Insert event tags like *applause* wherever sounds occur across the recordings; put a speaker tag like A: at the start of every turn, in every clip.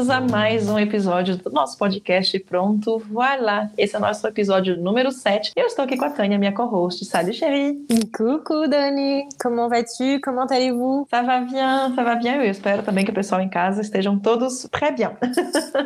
A: bem-vindos a mais um episódio do nosso podcast Pronto, voilà! Esse é o nosso episódio número 7. Eu estou aqui com a Tânia, minha co-host. Salut, chérie!
B: Coucou, Dani! Comment vas-tu? Comment allez-vous?
A: Ça va bien, ça va bien. Eu espero também que o pessoal em casa estejam todos très *laughs* bien.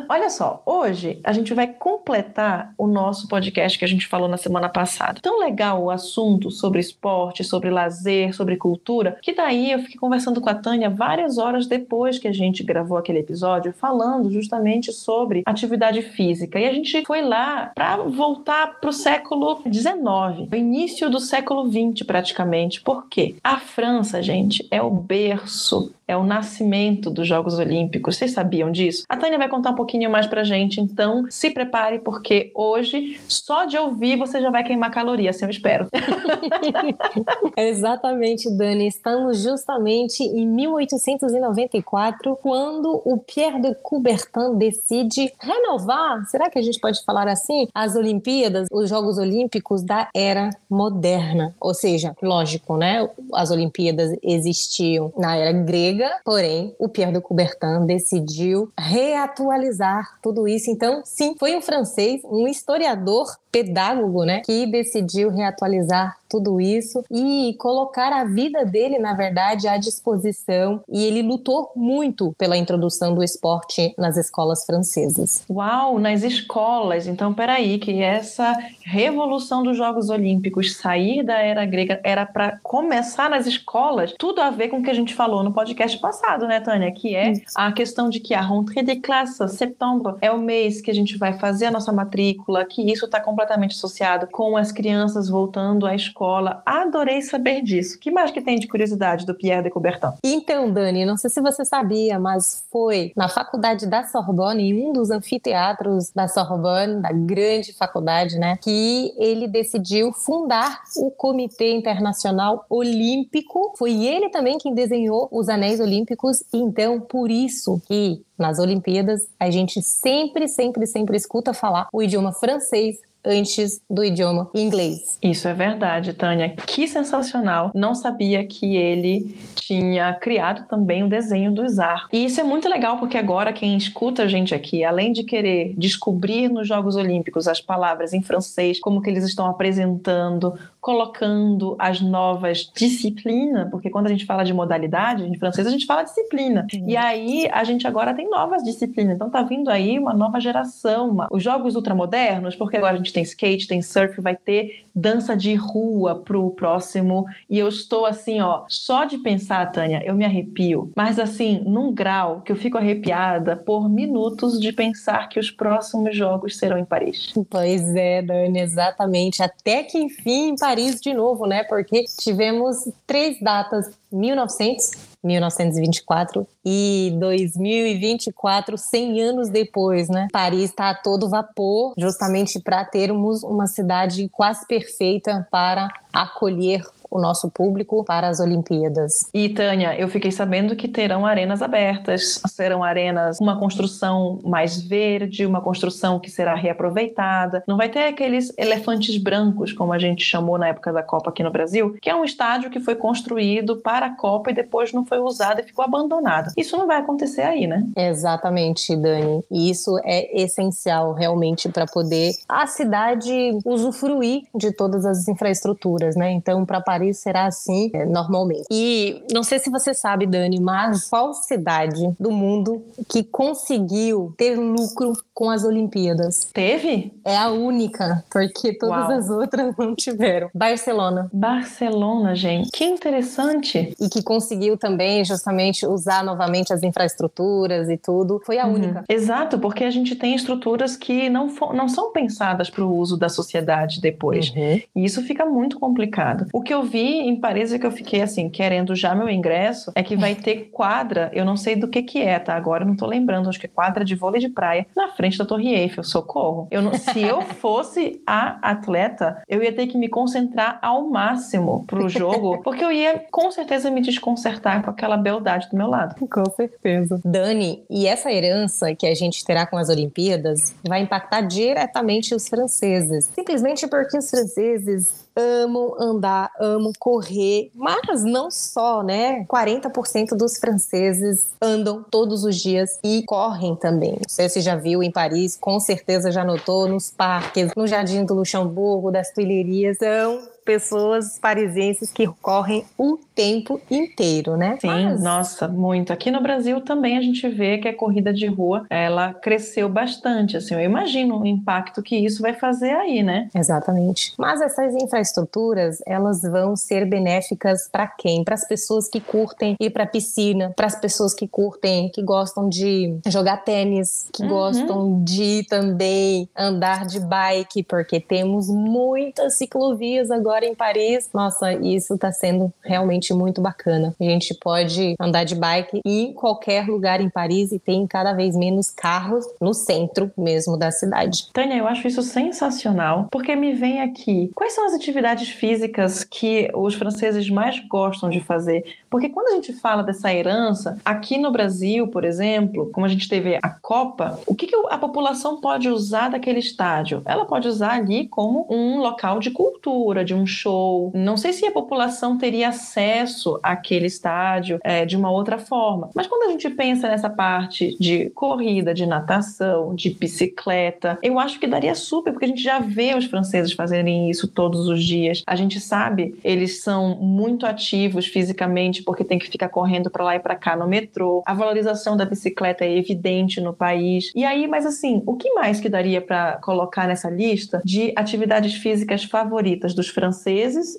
A: Olha só, hoje a gente vai completar o nosso podcast que a gente falou na semana passada. Tão legal o assunto sobre esporte, sobre lazer, sobre cultura, que daí eu fiquei conversando com a Tânia várias horas depois que a gente gravou aquele episódio, falando justamente sobre atividade física. E a gente foi lá para voltar para o século XIX, início do século XX praticamente. Por quê? A França, gente, é o berço é o nascimento dos Jogos Olímpicos. Vocês sabiam disso? A Tânia vai contar um pouquinho mais pra gente, então se prepare, porque hoje, só de ouvir, você já vai queimar caloria, assim eu espero. *laughs*
B: Exatamente, Dani. Estamos justamente em 1894, quando o Pierre de Coubertin decide renovar, será que a gente pode falar assim, as Olimpíadas, os Jogos Olímpicos da era moderna. Ou seja, lógico, né? As Olimpíadas existiam na era grega porém, o Pierre de Coubertin decidiu reatualizar tudo isso. Então, sim, foi um francês, um historiador pedagogo, né, que decidiu reatualizar tudo isso e colocar a vida dele, na verdade, à disposição. E ele lutou muito pela introdução do esporte nas escolas francesas.
A: Uau, nas escolas. Então, peraí, que essa revolução dos Jogos Olímpicos, sair da era grega, era para começar nas escolas. Tudo a ver com o que a gente falou no podcast passado, né, Tânia? Que é a questão de que a rentrée de classe, setembro, é o mês que a gente vai fazer a nossa matrícula, que isso está completamente completamente associado com as crianças voltando à escola. Adorei saber disso. O que mais que tem de curiosidade do Pierre de Coubertin?
B: Então, Dani, não sei se você sabia, mas foi na faculdade da Sorbonne, em um dos anfiteatros da Sorbonne, da grande faculdade, né, que ele decidiu fundar o Comitê Internacional Olímpico. Foi ele também quem desenhou os anéis olímpicos, então por isso que nas Olimpíadas a gente sempre, sempre, sempre escuta falar o idioma francês antes do idioma inglês.
A: Isso é verdade, Tânia. Que sensacional. Não sabia que ele tinha criado também o desenho do Zar. E isso é muito legal porque agora quem escuta a gente aqui, além de querer descobrir nos Jogos Olímpicos as palavras em francês, como que eles estão apresentando, colocando as novas disciplinas, porque quando a gente fala de modalidade, em francês a gente fala disciplina. Sim. E aí a gente agora tem novas disciplinas. Então tá vindo aí uma nova geração, uma... os jogos ultramodernos, porque agora a gente tem skate, tem surf, vai ter dança de rua pro próximo. E eu estou assim, ó, só de pensar, Tânia, eu me arrepio. Mas assim, num grau que eu fico arrepiada por minutos de pensar que os próximos jogos serão em Paris.
B: Pois é, Dani, exatamente. Até que enfim em Paris de novo, né? Porque tivemos três datas: 1900 1924 e 2024, 100 anos depois, né? Paris está a todo vapor, justamente para termos uma cidade quase perfeita para acolher o nosso público para as Olimpíadas.
A: E Tânia, eu fiquei sabendo que terão arenas abertas, serão arenas uma construção mais verde, uma construção que será reaproveitada. Não vai ter aqueles elefantes brancos, como a gente chamou na época da Copa aqui no Brasil, que é um estádio que foi construído para a Copa e depois não foi usado e ficou abandonado. Isso não vai acontecer aí, né?
B: Exatamente, Dani. E isso é essencial realmente para poder a cidade usufruir de todas as infraestruturas, né? Então, para Paris Paris será assim é, normalmente. E não sei se você sabe, Dani, mas qual cidade do mundo que conseguiu ter lucro com as Olimpíadas?
A: Teve?
B: É a única, porque todas Uau. as outras não tiveram. Barcelona.
A: Barcelona, gente. Que interessante.
B: E que conseguiu também justamente usar novamente as infraestruturas e tudo. Foi a uhum. única.
A: Exato, porque a gente tem estruturas que não, não são pensadas para o uso da sociedade depois. Uhum. E isso fica muito complicado. O que eu vi em Paris que eu fiquei assim, querendo já meu ingresso, é que vai ter quadra, eu não sei do que que é, tá? Agora eu não tô lembrando, acho que é quadra de vôlei de praia, na frente da Torre Eiffel, socorro. Eu não, se eu *laughs* fosse a atleta, eu ia ter que me concentrar ao máximo pro jogo, *laughs* porque eu ia com certeza me desconcertar com aquela beldade do meu lado.
B: Com certeza. Dani, e essa herança que a gente terá com as Olimpíadas vai impactar diretamente os franceses. Simplesmente porque os franceses amam andar, amam correr, mas não só, né? 40% dos franceses andam todos os dias e correm também. Não sei se já viu em Paris, com certeza já notou nos parques, no Jardim do Luxemburgo, das Tuileries, são pessoas parisienses que correm o tempo inteiro, né?
A: Sim, Mas... nossa, muito. Aqui no Brasil também a gente vê que a corrida de rua, ela cresceu bastante, assim, eu imagino o impacto que isso vai fazer aí, né?
B: Exatamente. Mas essas infraestruturas, elas vão ser benéficas para quem? Para as pessoas que curtem ir para piscina, para as pessoas que curtem, que gostam de jogar tênis, que uhum. gostam de também andar de bike, porque temos muitas ciclovias agora em Paris. Nossa, isso está sendo realmente muito bacana. A gente pode andar de bike em qualquer lugar em Paris e tem cada vez menos carros no centro mesmo da cidade.
A: Tânia, eu acho isso sensacional, porque me vem aqui, quais são as atividades físicas que os franceses mais gostam de fazer? Porque quando a gente fala dessa herança, aqui no Brasil, por exemplo, como a gente teve a Copa, o que, que a população pode usar daquele estádio? Ela pode usar ali como um local de cultura, de um show. Não sei se a população teria acesso acesso àquele estádio é, de uma outra forma. Mas quando a gente pensa nessa parte de corrida, de natação, de bicicleta, eu acho que daria super, porque a gente já vê os franceses fazerem isso todos os dias. A gente sabe, eles são muito ativos fisicamente, porque tem que ficar correndo para lá e para cá no metrô. A valorização da bicicleta é evidente no país. E aí, mas assim, o que mais que daria para colocar nessa lista de atividades físicas favoritas dos franceses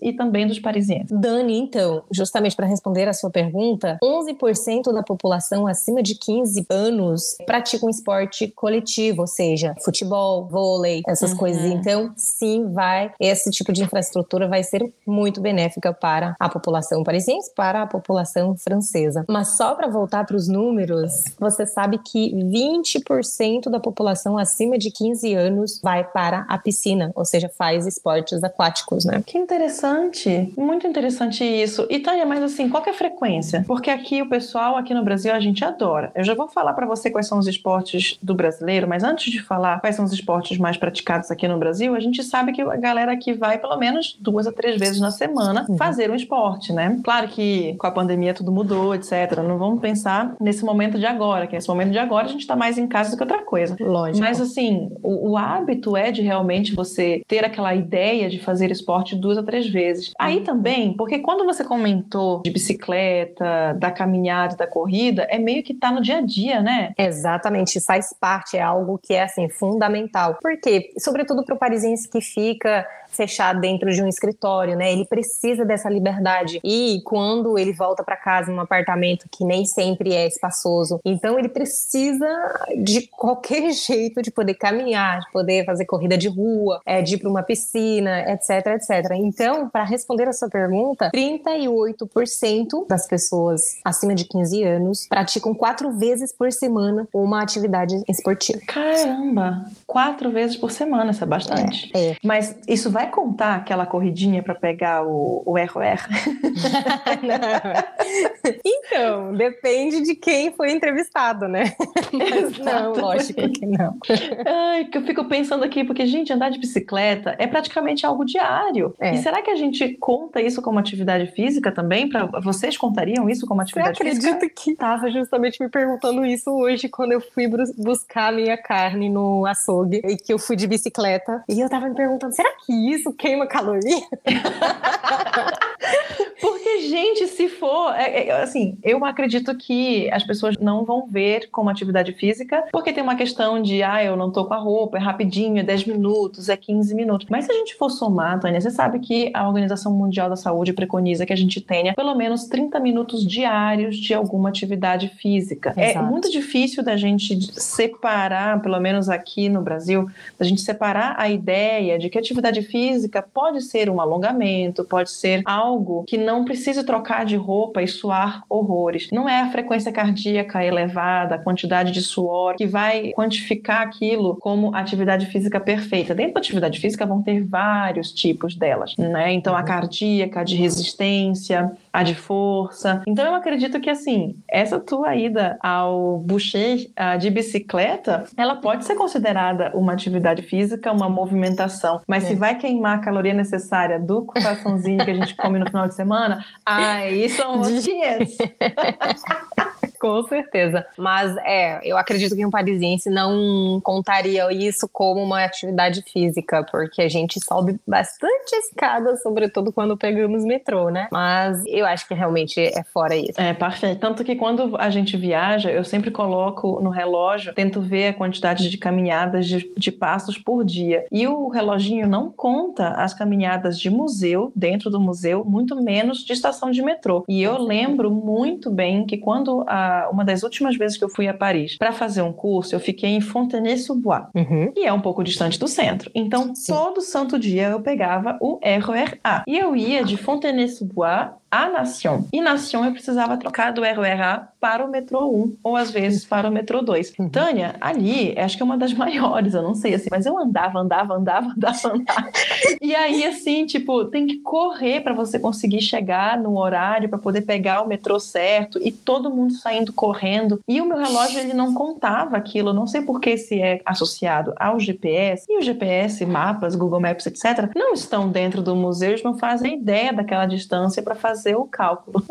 A: e também dos parisienses?
B: Dani, então, justamente para responder a sua pergunta, 11% da população acima de 15 anos pratica um esporte coletivo, ou seja, futebol, vôlei, essas uhum. coisas. Então, sim, vai, esse tipo de infraestrutura vai ser muito benéfica para a população parisiense, para a população francesa. Mas só para voltar para os números, você sabe que 20% da população acima de 15 anos vai para a piscina, ou seja, faz esportes aquáticos, né?
A: Que interessante, muito interessante isso. E Tânia, mas assim, qual é a frequência? Porque aqui o pessoal, aqui no Brasil, a gente adora. Eu já vou falar para você quais são os esportes do brasileiro, mas antes de falar quais são os esportes mais praticados aqui no Brasil, a gente sabe que a galera aqui vai pelo menos duas a três vezes na semana fazer um esporte, né? Claro que com a pandemia tudo mudou, etc. Não vamos pensar nesse momento de agora, que nesse momento de agora a gente está mais em casa do que outra coisa.
B: Lógico.
A: Mas assim, o, o hábito é de realmente você ter aquela ideia de fazer esporte duas a três vezes. Aí também, porque quando você comentou de bicicleta, da caminhada, da corrida, é meio que tá no dia a dia, né?
B: Exatamente, faz parte, é algo que é assim fundamental. Por quê? Sobretudo para o parisiense que fica fechado dentro de um escritório, né? Ele precisa dessa liberdade. E quando ele volta para casa num apartamento que nem sempre é espaçoso, então ele precisa de qualquer *laughs* jeito de poder caminhar, de poder fazer corrida de rua, é, de ir para uma piscina, etc, etc. Então, para responder a sua pergunta, 38% das pessoas acima de 15 anos praticam quatro vezes por semana uma atividade esportiva.
A: Caramba! Quatro vezes por semana, isso é bastante.
B: É, é.
A: Mas isso vai contar aquela corridinha para pegar o, o ROR? *laughs*
B: então, depende de quem foi entrevistado, né? Mas não, lógico que não.
A: Ai, que eu fico pensando aqui, porque, gente, andar de bicicleta é praticamente algo diário. É. E será que a gente conta isso como atividade física também? Pra, vocês contariam isso como atividade
B: Você
A: física?
B: acredita que estava justamente me perguntando isso hoje quando eu fui buscar minha carne no açougue e que eu fui de bicicleta. E eu tava me perguntando, será que isso queima caloria? *laughs*
A: Porque, gente, se for. É, é, assim, eu acredito que as pessoas não vão ver como atividade física, porque tem uma questão de, ah, eu não tô com a roupa, é rapidinho, é 10 minutos, é 15 minutos. Mas se a gente for somar, Tânia, você sabe que a Organização Mundial da Saúde preconiza que a gente tenha pelo menos 30 minutos diários de alguma atividade física. É Exato. É muito difícil da gente separar, pelo menos aqui no Brasil, da gente separar a ideia de que atividade física pode ser um alongamento, pode ser algo que não precise trocar de roupa e suar horrores. Não é a frequência cardíaca elevada, a quantidade de suor que vai quantificar aquilo como atividade física perfeita. Dentro da atividade física vão ter vários tipos delas, né? Então a uhum. cardíaca, a de resistência, a de força. Então eu acredito que assim, essa tua ida ao Boucher de bicicleta, ela pode ser considerada uma atividade física, uma movimentação, mas é. se vai queimar a caloria necessária do coraçãozinho que a gente come no final de semana, aí são os dias.
B: Com certeza. Mas é, eu acredito que um parisiense não contaria isso como uma atividade física, porque a gente sobe bastante escada, sobretudo quando pegamos metrô, né? Mas eu acho que realmente é fora isso.
A: É, perfeito. Tanto que quando a gente viaja, eu sempre coloco no relógio, tento ver a quantidade de caminhadas de, de passos por dia. E o reloginho não conta as caminhadas de museu, dentro do museu, muito menos de estação de metrô. E eu lembro muito bem que quando a uma das últimas vezes que eu fui a Paris para fazer um curso, eu fiquei em Fontenay-sous-Bois, uhum. que é um pouco distante do centro. Então, Sim. todo santo dia eu pegava o RER-A. E eu ia de Fontenay-sous-Bois a Nation. E Nation eu precisava trocar do RER-A para o metrô 1, ou às vezes para o metrô 2. Uhum. Tânia, ali, acho que é uma das *laughs* maiores, eu não sei assim, mas eu andava, andava, andava, andava, andava. e aí, assim, tipo, tem que correr para você conseguir chegar no horário, para poder pegar o metrô certo, e todo mundo saindo correndo. E o meu relógio, ele não contava aquilo, não sei por que se é associado ao GPS. E o GPS, mapas, Google Maps, etc., não estão dentro do museu, eles não fazem ideia daquela distância para fazer fazer o cálculo.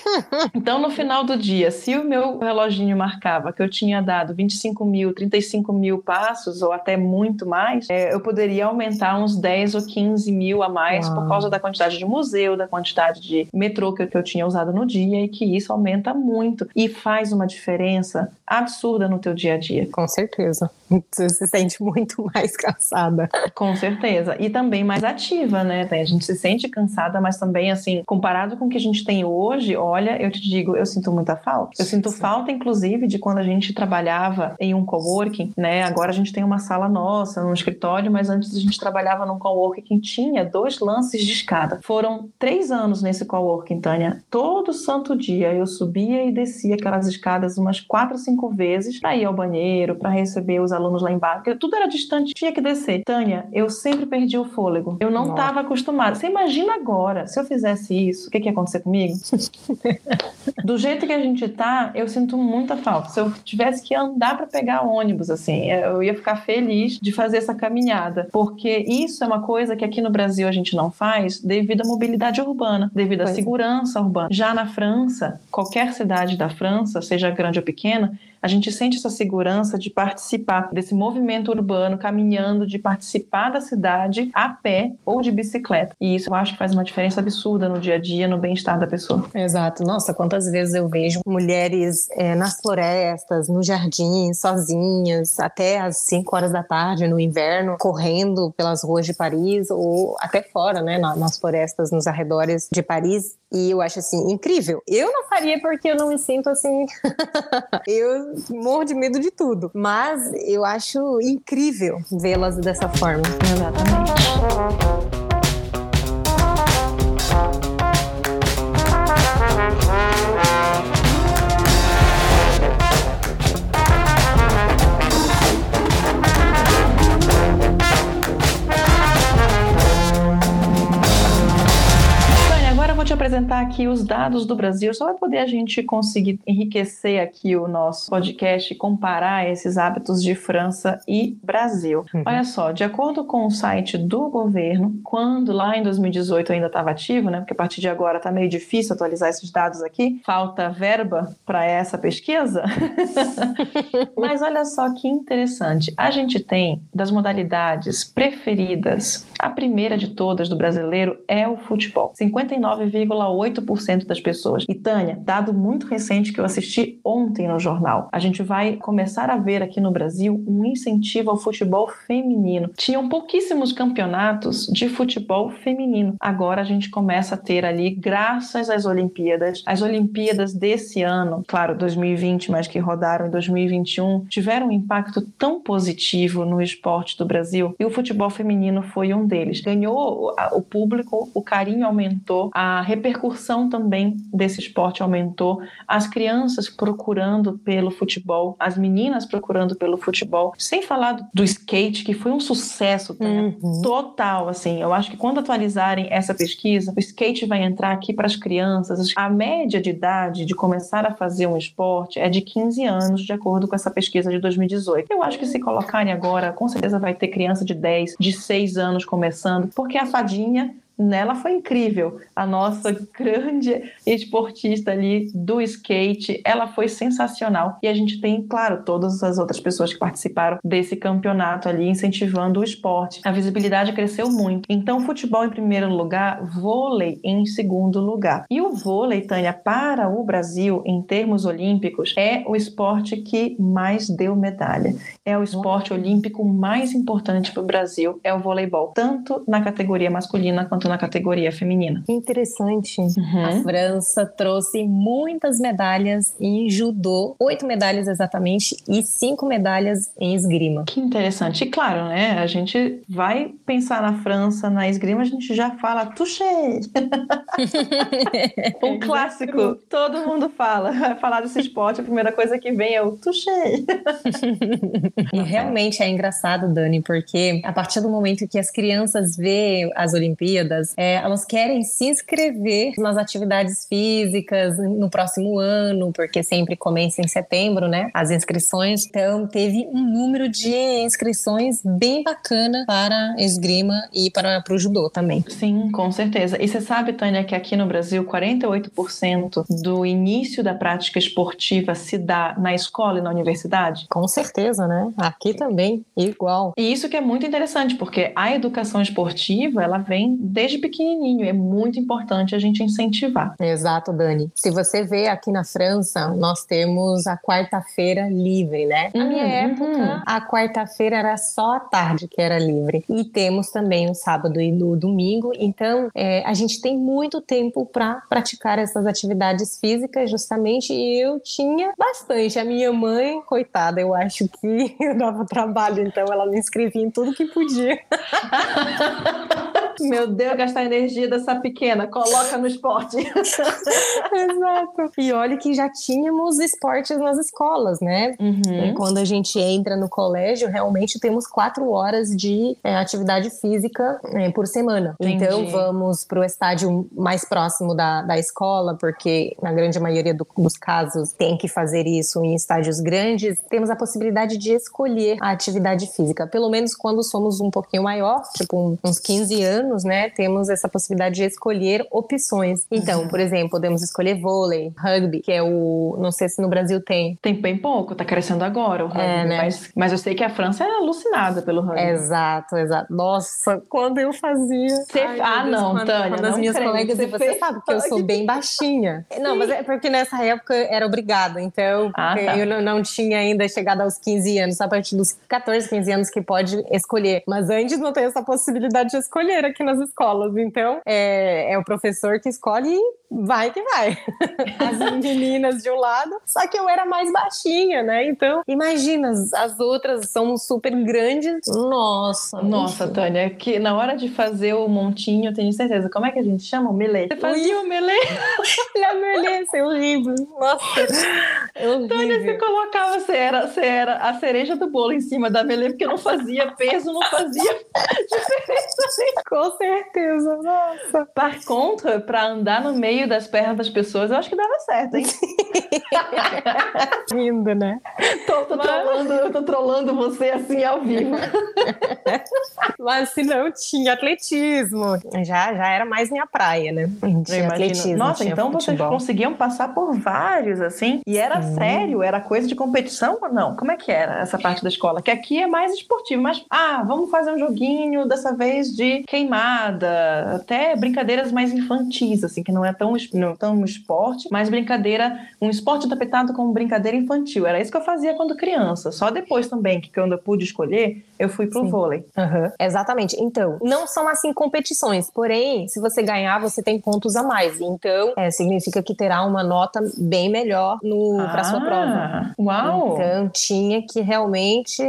A: *laughs* então, no final do dia, se o meu reloginho marcava que eu tinha dado 25 mil, 35 mil passos, ou até muito mais, é, eu poderia aumentar uns 10 ou 15 mil a mais Uau. por causa da quantidade de museu, da quantidade de metrô que, que eu tinha usado no dia, e que isso aumenta muito e faz uma diferença absurda no teu dia a dia.
B: Com certeza. *laughs* Você se sente muito mais cansada.
A: Com certeza. E também mais ativa, né? A gente se sente cansada, mas também, assim, comparado com o que a gente tem hoje, olha, eu te digo, eu sinto muita falta. Eu sinto Sim. falta, inclusive, de quando a gente trabalhava em um coworking, né? Agora a gente tem uma sala nossa, num escritório, mas antes a gente trabalhava num coworking que tinha dois lances de escada. Foram três anos nesse coworking, Tânia. Todo santo dia eu subia e descia aquelas escadas umas quatro, cinco vezes para ir ao banheiro, para receber os alunos lá embaixo. Tudo era distante, tinha que descer. Tânia, eu sempre perdi o fôlego. Eu não estava acostumada. Você imagina agora, se eu fizesse isso, o que, que ia acontecer comigo? *laughs* Do jeito que a gente tá, eu sinto muita falta. Se eu tivesse que andar para pegar ônibus, assim, eu ia ficar feliz de fazer essa caminhada. Porque isso é uma coisa que aqui no Brasil a gente não faz devido à mobilidade urbana, devido à pois. É. segurança urbana. Já na França, qualquer cidade da França, seja grande ou pequena, a gente sente essa segurança de participar desse movimento urbano, caminhando, de participar da cidade a pé ou de bicicleta. E isso eu acho que faz uma diferença absurda no dia a dia, no bem-estar da pessoa.
B: Exato. Nossa, quantas vezes eu vejo mulheres é, nas florestas, no jardim, sozinhas, até às 5 horas da tarde, no inverno, correndo pelas ruas de Paris ou até fora, né, nas florestas, nos arredores de Paris. E eu acho assim incrível. Eu não faria porque eu não me sinto assim. *laughs* eu morro de medo de tudo. Mas eu acho incrível vê-las dessa forma.
A: Exatamente. Apresentar aqui os dados do Brasil, só vai poder a gente conseguir enriquecer aqui o nosso podcast e comparar esses hábitos de França e Brasil. Uhum. Olha só, de acordo com o site do governo, quando lá em 2018 ainda estava ativo, né? Porque a partir de agora está meio difícil atualizar esses dados aqui, falta verba para essa pesquisa. *laughs* Mas olha só que interessante, a gente tem das modalidades preferidas, a primeira de todas do brasileiro é o futebol. 59 9,8% das pessoas. E Tânia, dado muito recente que eu assisti ontem no jornal, a gente vai começar a ver aqui no Brasil um incentivo ao futebol feminino. Tinham pouquíssimos campeonatos de futebol feminino. Agora a gente começa a ter ali, graças às Olimpíadas, as Olimpíadas desse ano, claro, 2020, mas que rodaram em 2021, tiveram um impacto tão positivo no esporte do Brasil e o futebol feminino foi um deles. Ganhou o público, o carinho aumentou, a repercussão repercussão também desse esporte aumentou, as crianças procurando pelo futebol, as meninas procurando pelo futebol, sem falar do skate, que foi um sucesso uhum. total, assim. Eu acho que quando atualizarem essa pesquisa, o skate vai entrar aqui para as crianças. A média de idade de começar a fazer um esporte é de 15 anos, de acordo com essa pesquisa de 2018. Eu acho que se colocarem agora, com certeza vai ter criança de 10, de 6 anos começando, porque a fadinha nela foi incrível. A nossa grande esportista ali do skate, ela foi sensacional. E a gente tem, claro, todas as outras pessoas que participaram desse campeonato ali, incentivando o esporte. A visibilidade cresceu muito. Então, futebol em primeiro lugar, vôlei em segundo lugar. E o vôlei, Tânia, para o Brasil, em termos olímpicos, é o esporte que mais deu medalha. É o esporte olímpico mais importante para o Brasil, é o voleibol, tanto na categoria masculina quanto na categoria feminina.
B: Interessante. Uhum. A França trouxe muitas medalhas em judô, oito medalhas exatamente, e cinco medalhas em esgrima.
A: Que interessante. E claro, né? A gente vai pensar na França, na esgrima, a gente já fala touché. *laughs* um clássico. Todo mundo fala. Vai falar desse esporte, a primeira coisa que vem é o touché.
B: e realmente é engraçado, Dani, porque a partir do momento que as crianças vê as Olimpíadas, é, elas querem se inscrever nas atividades físicas no próximo ano, porque sempre começa em setembro, né? As inscrições. Então, teve um número de inscrições bem bacana para esgrima e para, para o judô também.
A: Sim, com certeza. E você sabe, Tânia, que aqui no Brasil, 48% do início da prática esportiva se dá na escola e na universidade?
B: Com certeza, né? Aqui também, igual.
A: E isso que é muito interessante, porque a educação esportiva, ela vem desde desde pequenininho. É muito importante a gente incentivar.
B: Exato, Dani. Se você vê aqui na França, nós temos a quarta-feira livre, né? Na minha uhum. época, a quarta-feira era só a tarde que era livre. E temos também o sábado e o domingo. Então, é, a gente tem muito tempo para praticar essas atividades físicas, justamente. E eu tinha bastante. A minha mãe, coitada, eu acho que *laughs* eu dava trabalho, então ela me inscrevia em tudo que podia. *laughs*
A: Meu Deus, gastar energia dessa pequena, coloca no esporte. *laughs*
B: Exato. E olha que já tínhamos esportes nas escolas, né? Uhum. Quando a gente entra no colégio, realmente temos quatro horas de é, atividade física é, por semana. Entendi. Então vamos para o estádio mais próximo da, da escola, porque na grande maioria do, dos casos tem que fazer isso em estádios grandes. Temos a possibilidade de escolher a atividade física, pelo menos quando somos um pouquinho maior, tipo uns 15 anos, né? Temos essa possibilidade de escolher opções. Então, uhum. por exemplo, podemos escolher vôlei, rugby, que é o. Não sei se no Brasil tem.
A: Tem bem pouco, tá crescendo agora o rugby. É, né? mas, mas eu sei que a França é alucinada pelo rugby.
B: Exato, exato. Nossa, quando eu fazia.
A: Você... Ai, ah, Deus, não, quando, Tânia.
B: Quando as minhas colegas, você, você sabe que eu sou bem baixinha. *laughs* Não, mas é porque nessa época era obrigada. Então, ah, tá. eu não, tinha ainda chegado aos 15 anos, a partir dos 14, 15 anos que pode escolher. Mas antes não tem essa possibilidade de escolher aqui nas escolas. Então, é, é o professor que escolhe vai que vai. *laughs* As meninas de um lado, só que eu era mais baixinha, né? Então, imagina, as outras são super grandes. Nossa.
A: Nossa. Tânia, que na hora de fazer o montinho, eu tenho certeza. Como é que a gente chama? O melê.
B: Você fazia o melê? La melê, é horrível. Nossa.
A: É horrível. Tânia, você colocava, você era, você era a cereja do bolo em cima da melê, porque não fazia peso, não fazia *laughs* diferença.
B: Com certeza, nossa.
A: Par contra, para andar no meio meio das pernas das pessoas, eu acho que dava certo, hein? *laughs*
B: Lindo, né?
A: Tô, tô, Mas... trolando, eu tô trolando você assim ao vivo. *laughs*
B: Mas se não tinha atletismo, já, já era mais minha praia, né?
A: Tinha atletismo. Nossa, então futebol. vocês conseguiam passar por vários, assim? E era Sim. sério? Era coisa de competição ou não? Como é que era essa parte da escola? Que aqui é mais esportivo, mas, ah, vamos fazer um joguinho dessa vez de queimada, até brincadeiras mais infantis, assim, que não é tão, não tão esporte, mas brincadeira, um, esporte adaptado como brincadeira infantil. Era isso que eu fazia quando criança. Só depois também, que quando eu pude escolher, eu fui pro Sim. vôlei.
B: Uhum. Exatamente. Então, não são assim competições, porém, se você ganhar, você tem pontos a mais. Então, é, significa que terá uma nota bem melhor no ah, para sua prova.
A: Uau!
B: Então, tinha que realmente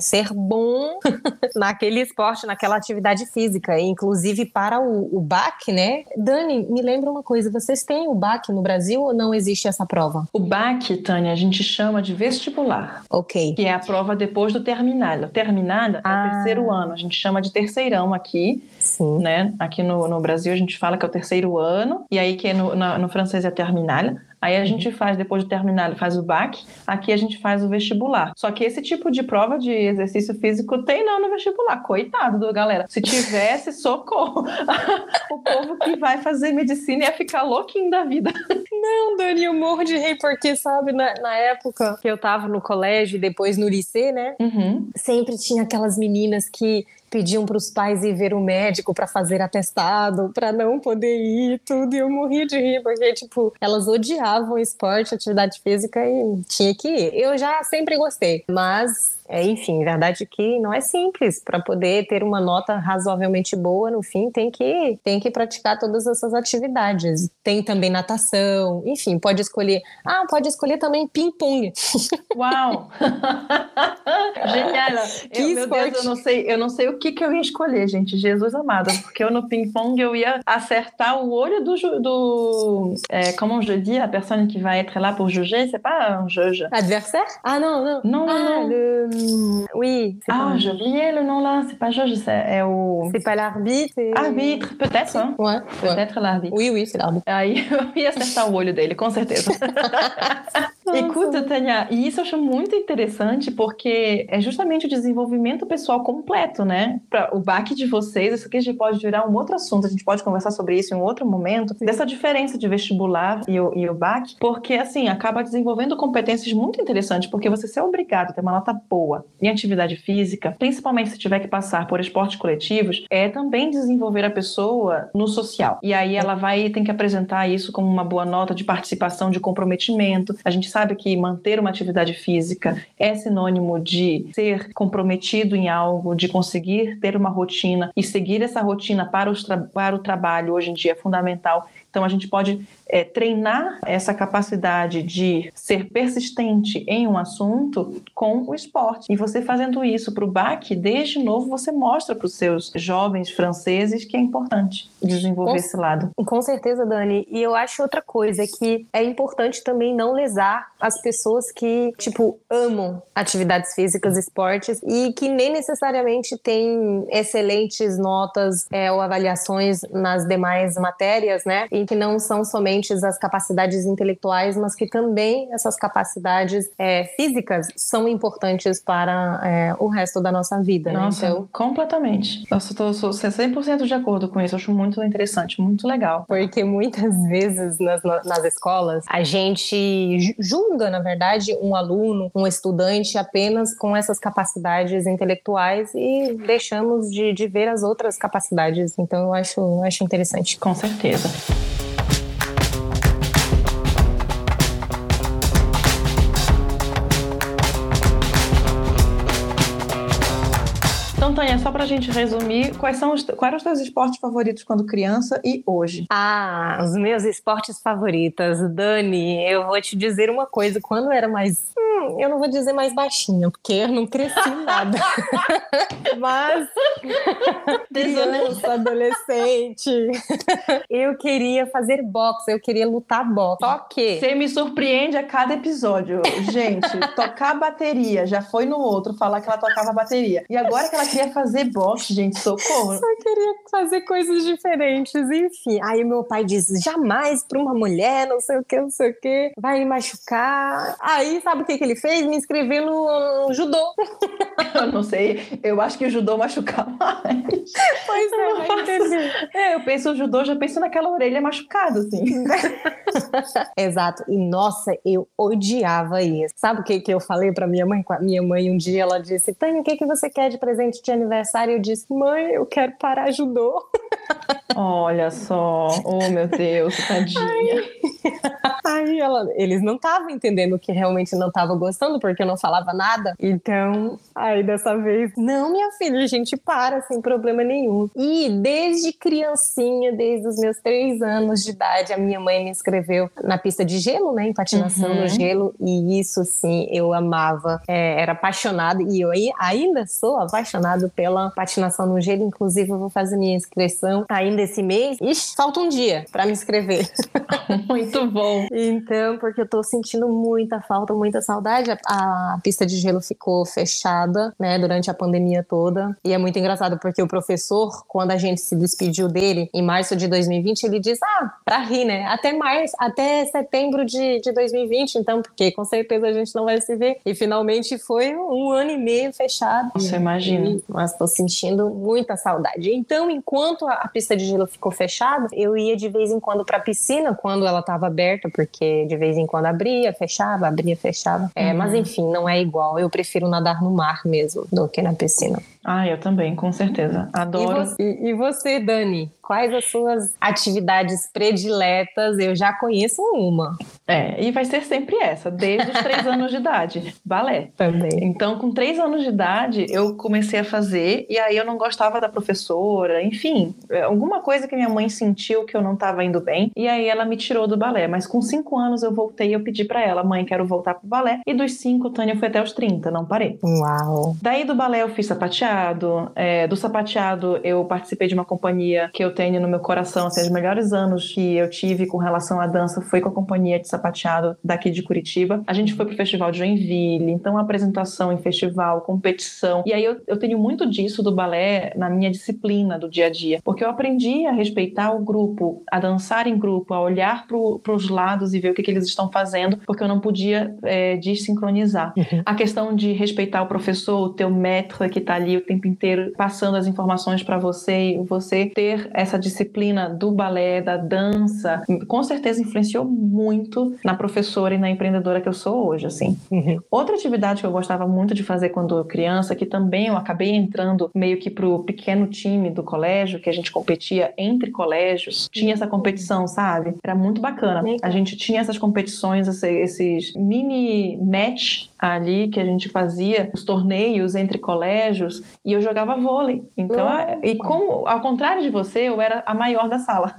B: ser bom *laughs* naquele esporte, naquela atividade física, inclusive para o, o BAC, né? Dani, me lembra uma coisa, vocês têm o BAC no Brasil ou não existe essa prova?
A: O BAC, Tânia, a gente chama de vestibular.
B: Ok.
A: Que é a prova depois do terminal. O terminal é ah. o terceiro ano, a gente chama de terceirão aqui.
B: Sim.
A: Né? Aqui no, no Brasil a gente fala que é o terceiro ano, e aí que é no, no, no francês é terminal. Aí a gente faz, depois de terminar, faz o BAC, aqui a gente faz o vestibular. Só que esse tipo de prova de exercício físico tem não no vestibular. Coitado do galera. Se tivesse, *laughs* socorro. *laughs* o povo que vai fazer medicina ia ficar louquinho da vida.
B: Não, Dani, eu morro de rei, porque, sabe, na, na época que eu tava no colégio e depois no liceu, né?
A: Uhum.
B: Sempre tinha aquelas meninas que pediam para os pais ir ver o médico para fazer atestado, para não poder ir, tudo. E eu morria de rir, porque, tipo, elas odiavam esporte, atividade física e tinha que ir. Eu já sempre gostei, mas é, enfim, verdade que não é simples. Para poder ter uma nota razoavelmente boa no fim, tem que, tem que praticar todas essas atividades. Tem também natação, enfim, pode escolher. Ah, pode escolher também ping-pong.
A: Uau! *laughs* Genial! Eu, meu Deus, eu não sei, eu não sei o que, que eu ia escolher, gente? Jesus amado, porque eu no ping-pong eu ia acertar o olho do. do é, comment je dis, a personne qui va être là pour juger, c'est pas un juge.
B: Adversaire? Ah non, non.
A: Non, ah, non.
B: Le... Oui.
A: Ah, j'ai oublié le nom là. C'est pas sais. É o.
B: C'est pas l'arbitre.
A: Arbitre, peut-être. Hein?
B: Ouais.
A: Peut-être l'arbitre.
B: Oui, oui, c'est l'arbitre.
A: Aí *laughs* eu ia acertar o olho dele, com certeza. *laughs* Escuta, Tânia, e isso eu acho muito interessante porque é justamente o desenvolvimento pessoal completo, né? Pra, o baque de vocês, isso aqui a gente pode virar um outro assunto, a gente pode conversar sobre isso em um outro momento, dessa diferença de vestibular e o, e o baque, porque assim, acaba desenvolvendo competências muito interessantes, porque você ser obrigado a ter uma nota boa em atividade física, principalmente se tiver que passar por esportes coletivos, é também desenvolver a pessoa no social. E aí ela vai tem que apresentar isso como uma boa nota de participação, de comprometimento. A gente sabe que manter uma atividade física é sinônimo de ser comprometido em algo, de conseguir ter uma rotina e seguir essa rotina para, para o trabalho hoje em dia é fundamental. Então a gente pode é, treinar essa capacidade de ser persistente em um assunto com o esporte. E você fazendo isso para o BAC, desde novo você mostra para os seus jovens franceses que é importante desenvolver com, esse lado.
B: Com certeza, Dani. E eu acho outra coisa que é importante também não lesar as pessoas que, tipo, amam atividades físicas, esportes e que nem necessariamente têm excelentes notas é, ou avaliações nas demais matérias, né? E que não são somente as capacidades intelectuais, mas que também essas capacidades é, físicas são importantes para é, o resto da nossa vida.
A: Né? Nossa,
B: né?
A: então, completamente. Eu estou 100% de acordo com isso. Eu acho muito interessante, muito legal.
B: Porque muitas vezes nas, nas escolas a gente julga, na verdade, um aluno, um estudante apenas com essas capacidades intelectuais e deixamos de, de ver as outras capacidades. Então eu acho, eu acho interessante.
A: Com certeza. Tânia, só pra gente resumir, quais são os, quais eram os teus esportes favoritos quando criança e hoje?
B: Ah, os meus esportes favoritos. Dani, eu vou te dizer uma coisa. Quando eu era mais. Hum, eu não vou dizer mais baixinha, porque eu não cresci nada. *laughs* Mas. *laughs* criança, adolescente. eu queria fazer boxe, eu queria lutar boxe. Só que.
A: Você me surpreende a cada episódio. Gente, tocar bateria, já foi no outro falar que ela tocava bateria. E agora que ela queria fazer boxe, gente, socorro.
B: Só queria fazer coisas diferentes, enfim. Aí meu pai disse: jamais para uma mulher, não sei o que, não sei o que, vai me machucar. Aí, sabe o que, que ele fez? Me inscrever no judô. *laughs*
A: eu não sei, eu acho que o judô machuca mais.
B: Pois
A: é, é, eu penso o judô, já penso naquela orelha machucada, assim. *laughs*
B: Exato. E nossa, eu odiava isso. Sabe o que, que eu falei para minha mãe? Minha mãe um dia ela disse: Tânia, o que, que você quer de presente de aniversário? Eu disse: Mãe, eu quero parar judô. *laughs*
A: Olha só, oh meu Deus, tadinha.
B: Aí ela, eles não estavam entendendo que realmente não estava gostando, porque eu não falava nada. Então, aí dessa vez, não, minha filha, a gente para sem problema nenhum. E desde criancinha, desde os meus três anos de idade, a minha mãe me inscreveu na pista de gelo, né? Em patinação uhum. no gelo. E isso, sim, eu amava. É, era apaixonada. E eu ainda sou apaixonada pela patinação no gelo. Inclusive, eu vou fazer minha inscrição ainda esse mês. Ixi, falta um dia para me inscrever. *laughs*
A: Muito bom.
B: Então, porque eu tô sentindo muita falta, muita saudade. A, a, pista de gelo ficou fechada, né, durante a pandemia toda. E é muito engraçado porque o professor, quando a gente se despediu dele em março de 2020, ele diz: "Ah, para rir, né? Até março, até setembro de, de 2020, então, porque com certeza a gente não vai se ver". E finalmente foi um ano e meio fechado.
A: Você imagina.
B: Mas tô sentindo muita saudade. Então, enquanto a, a pista de gelo ficou fechada, eu ia de vez em quando para piscina quando ela estava aberta, porque de vez em quando abria, fechava, abria, fechava. É, uhum. Mas enfim, não é igual. Eu prefiro nadar no mar mesmo do que na piscina.
A: Ah, eu também, com certeza. Adoro.
B: E você, e você, Dani? Quais as suas atividades prediletas? Eu já conheço uma.
A: É, e vai ser sempre essa, desde os três anos de idade. Balé.
B: Também.
A: Então, com três anos de idade, eu comecei a fazer, e aí eu não gostava da professora, enfim, é, alguma coisa que minha mãe sentiu que eu não estava indo bem, e aí ela me tirou do balé. Mas com cinco anos eu voltei e eu pedi para ela, mãe, quero voltar pro balé. E dos cinco, Tânia foi até os 30, não parei.
B: Uau!
A: Daí do balé eu fiz sapateado sapateado. É, do sapateado, eu participei de uma companhia que eu tenho no meu coração. Assim, os melhores anos que eu tive com relação à dança foi com a companhia de sapateado daqui de Curitiba. A gente foi pro Festival de Joinville, então apresentação em festival, competição. E aí eu, eu tenho muito disso do balé na minha disciplina do dia a dia, porque eu aprendi a respeitar o grupo, a dançar em grupo, a olhar para os lados e ver o que, que, eles estão fazendo, porque eu não podia é, desincronizar. Uhum. A questão de respeitar o professor, o teu maître que está ali o tempo inteiro passando as informações para você e você ter essa disciplina do balé, da dança, com certeza influenciou muito na professora e na empreendedora que eu sou hoje, assim. Uhum. Outra atividade que eu gostava muito de fazer quando criança, que também eu acabei entrando meio que pro pequeno time do colégio, que a gente competia entre colégios, tinha essa competição, sabe? Era muito bacana. A gente tinha essas competições, esses mini match ali que a gente fazia, os torneios entre colégios, e eu jogava vôlei. Então, uh, e como, ao contrário de você, eu era a maior da sala.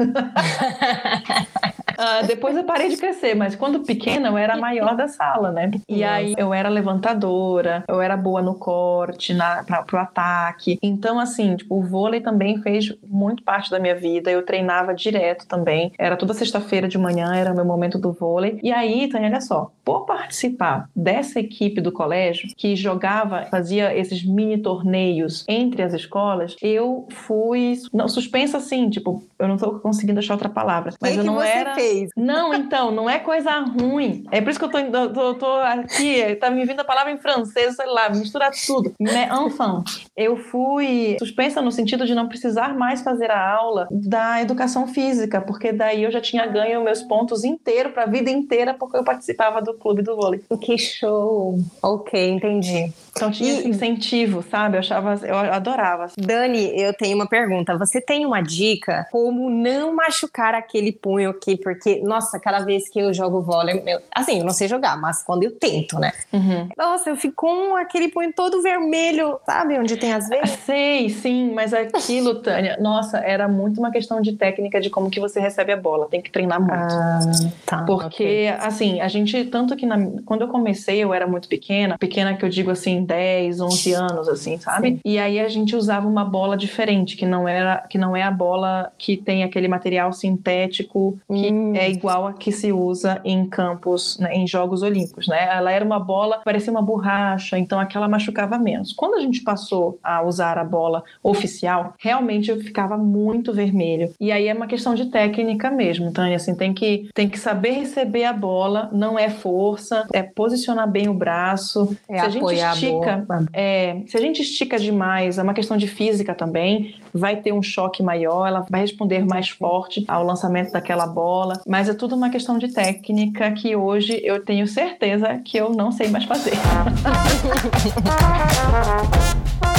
A: Uh, *laughs* depois eu parei de crescer, mas quando pequena eu era a maior da sala, né? E aí eu era levantadora, eu era boa no corte, na, pra, pro ataque. Então, assim, tipo, o vôlei também fez muito parte da minha vida. Eu treinava direto também. Era toda sexta-feira de manhã, era o meu momento do vôlei. E aí, Tânia, olha só, por participar dessa equipe do colégio que jogava, fazia esses mini torneios entre as escolas, eu fui não suspensa assim, tipo, eu não tô conseguindo achar outra palavra, mas
B: que
A: eu não
B: que
A: era
B: fez?
A: Não, então, não é coisa ruim. É por isso que eu tô, tô, tô aqui, tá me vindo a palavra em francês, sei lá, mistura tudo. Mais enfin, eu fui suspensa no sentido de não precisar mais fazer a aula da educação física, porque daí eu já tinha ganho meus pontos inteiro para a vida inteira, porque eu participava do clube do vôlei.
B: Que show! Ok, entendi.
A: Então tinha e... esse incentivo, sabe? Eu achava, eu adorava.
B: Dani, eu tenho uma pergunta. Você tem uma dica como não machucar aquele punho aqui? Porque, nossa, cada vez que eu jogo vôlei, eu, assim, eu não sei jogar, mas quando eu tento, né? Uhum. Nossa, eu fico com aquele punho todo vermelho, sabe? Onde tem as vezes.
A: Sei, sim, mas aquilo, *laughs* Tânia, nossa, era muito uma questão de técnica de como que você recebe a bola. Tem que treinar muito. Ah, tá. Porque, okay. assim, a gente, tanto que na, quando eu comecei, eu era muito pequena, pequena que eu digo assim, 10, 11 anos, assim, sabe? Sim. E aí a gente usava uma bola diferente, que não era, que não é a bola que tem aquele material sintético que hum. é igual a que se usa em campos, né, em Jogos Olímpicos, né? Ela era uma bola, parecia uma borracha, então aquela machucava menos. Quando a gente passou a usar a bola oficial, realmente eu ficava muito vermelho. E aí é uma questão de técnica mesmo, Tânia, assim, tem que tem que saber receber a bola, não é força, é posicionar bem o braço.
B: É se a gente estica
A: estica, é, se a gente estica demais, é uma questão de física também, vai ter um choque maior, ela vai responder mais forte ao lançamento daquela bola, mas é tudo uma questão de técnica que hoje eu tenho certeza que eu não sei mais fazer. *laughs*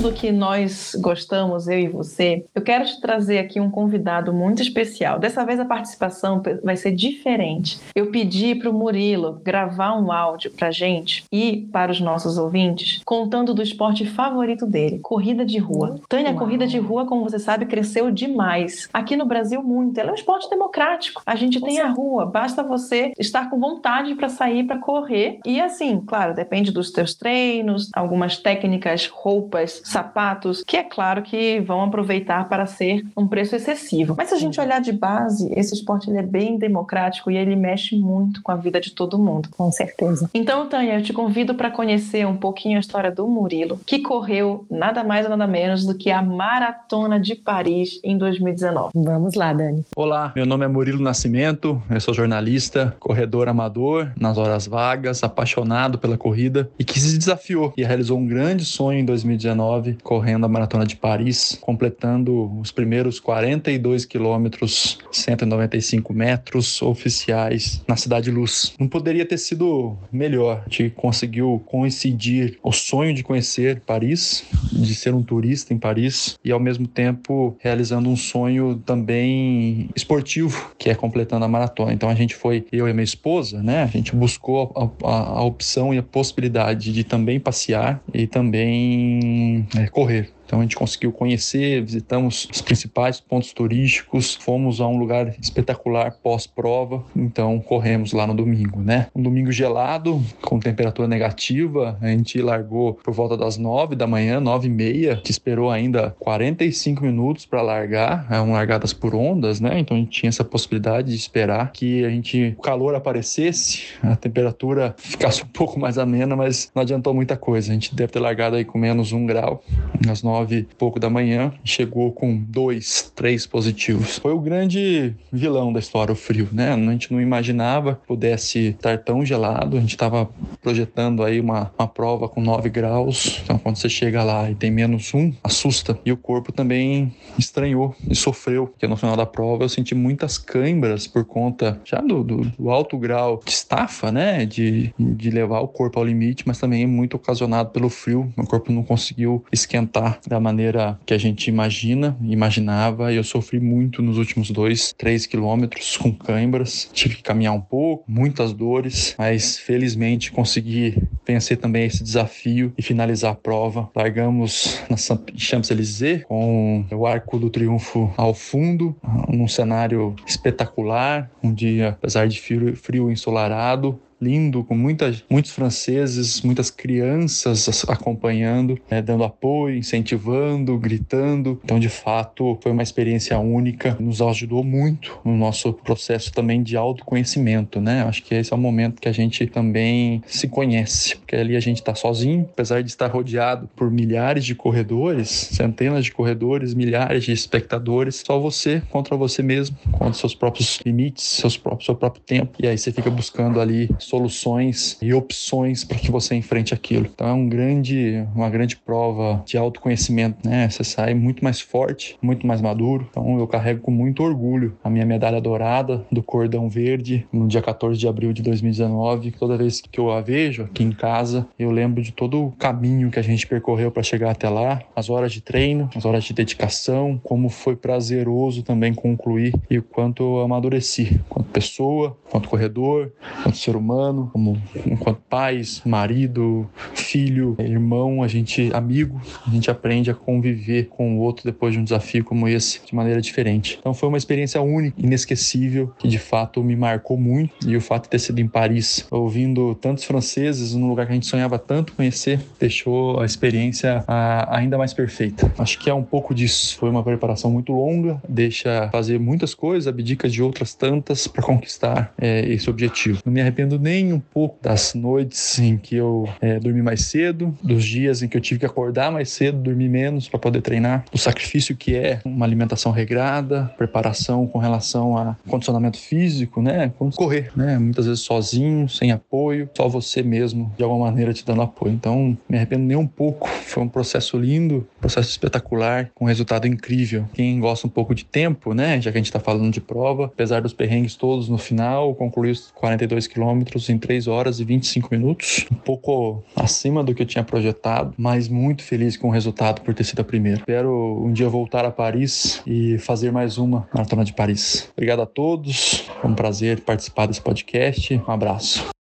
A: do que nós gostamos, eu e você, eu quero te trazer aqui um convidado muito especial. Dessa vez a participação vai ser diferente. Eu pedi para o Murilo gravar um áudio para gente e para os nossos ouvintes, contando do esporte favorito dele, corrida de rua. Tânia, a corrida de rua, como você sabe, cresceu demais. Aqui no Brasil, muito. Ela é um esporte democrático. A gente tem a rua, basta você estar com vontade para sair para correr. E assim, claro, depende dos teus treinos, algumas técnicas roupas, sapatos, que é claro que vão aproveitar para ser um preço excessivo. Mas se a gente olhar de base, esse esporte ele é bem democrático e ele mexe muito com a vida de todo mundo.
B: Com certeza.
A: Então, Tânia, eu te convido para conhecer um pouquinho a história do Murilo, que correu nada mais ou nada menos do que a Maratona de Paris em 2019.
B: Vamos lá, Dani.
C: Olá, meu nome é Murilo Nascimento, eu sou jornalista, corredor amador, nas horas vagas, apaixonado pela corrida e que se desafiou e realizou um grande sonho em 2019, correndo a Maratona de Paris, completando os primeiros 42 quilômetros, 195 metros oficiais na Cidade Luz. Não poderia ter sido melhor. A gente conseguiu coincidir o sonho de conhecer Paris, de ser um turista em Paris e ao mesmo tempo realizando um sonho também esportivo, que é completando a maratona. Então a gente foi, eu e minha esposa, né? A gente buscou a, a, a opção e a possibilidade de também passear e também é, correr. Então a gente conseguiu conhecer, visitamos os principais pontos turísticos, fomos a um lugar espetacular pós-prova, então corremos lá no domingo, né? Um domingo gelado, com temperatura negativa, a gente largou por volta das nove da manhã, nove e meia, gente esperou ainda 45 minutos para largar, eram largadas por ondas, né? Então a gente tinha essa possibilidade de esperar que a gente, o calor aparecesse, a temperatura ficasse um pouco mais amena, mas não adiantou muita coisa. A gente deve ter largado aí com menos um grau, às nove nove e pouco da manhã, chegou com dois, três positivos. Foi o grande vilão da história, o frio, né? A gente não imaginava que pudesse estar tão gelado. A gente estava projetando aí uma, uma prova com 9 graus. Então, quando você chega lá e tem menos um, assusta. E o corpo também estranhou e sofreu, porque no final da prova eu senti muitas câimbras por conta já do, do, do alto grau de estafa, né? De, de levar o corpo ao limite, mas também muito ocasionado pelo frio. Meu corpo não conseguiu esquentar da maneira que a gente imagina, imaginava, eu sofri muito nos últimos dois, três quilômetros com câimbras. Tive que caminhar um pouco, muitas dores, mas felizmente consegui vencer também esse desafio e finalizar a prova. Largamos na Champs-Élysées com o Arco do Triunfo ao fundo, num cenário espetacular, um dia, apesar de frio, frio ensolarado, lindo, com muitas, muitos franceses, muitas crianças acompanhando, né, dando apoio, incentivando, gritando. Então, de fato, foi uma experiência única, nos ajudou muito no nosso processo também de autoconhecimento, né? Acho que esse é o momento que a gente também se conhece, porque ali a gente está sozinho, apesar de estar rodeado por milhares de corredores, centenas de corredores, milhares de espectadores, só você contra você mesmo, contra seus próprios limites, seus próprios, seu próprio tempo. E aí você fica buscando ali soluções e opções para que você enfrente aquilo. Então é um grande, uma grande prova de autoconhecimento, né? Você sai muito mais forte, muito mais maduro. Então eu carrego com muito orgulho a minha medalha dourada do cordão verde no dia 14 de abril de 2019. Toda vez que eu a vejo aqui em casa, eu lembro de todo o caminho que a gente percorreu para chegar até lá, as horas de treino, as horas de dedicação, como foi prazeroso também concluir e o quanto eu amadureci, quanto pessoa, quanto corredor, quanto ser humano humano, como enquanto pais, marido, filho, irmão, a gente amigo, a gente aprende a conviver com o outro depois de um desafio como esse de maneira diferente. Então foi uma experiência única, inesquecível, que de fato me marcou muito e o fato de ter sido em Paris, ouvindo tantos franceses num lugar que a gente sonhava tanto conhecer, deixou a experiência ainda mais perfeita. Acho que é um pouco disso. Foi uma preparação muito longa, deixa fazer muitas coisas, abdica de outras tantas para conquistar é, esse objetivo. Não me arrependo nem um pouco das noites em que eu é, dormi mais cedo, dos dias em que eu tive que acordar mais cedo, dormir menos para poder treinar, do sacrifício que é uma alimentação regrada, preparação com relação a condicionamento físico, né? Correr, né? Muitas vezes sozinho, sem apoio, só você mesmo de alguma maneira te dando apoio. Então, me arrependo nem um pouco. *laughs* Foi um processo lindo, processo espetacular, com resultado incrível. Quem gosta um pouco de tempo, né? Já que a gente está falando de prova, apesar dos perrengues todos no final, concluí os 42 quilômetros em 3 horas e 25 minutos, um pouco acima do que eu tinha projetado, mas muito feliz com o resultado por ter sido a primeira. Espero um dia voltar a Paris e fazer mais uma Maratona de Paris. Obrigado a todos, foi um prazer participar desse podcast. Um abraço.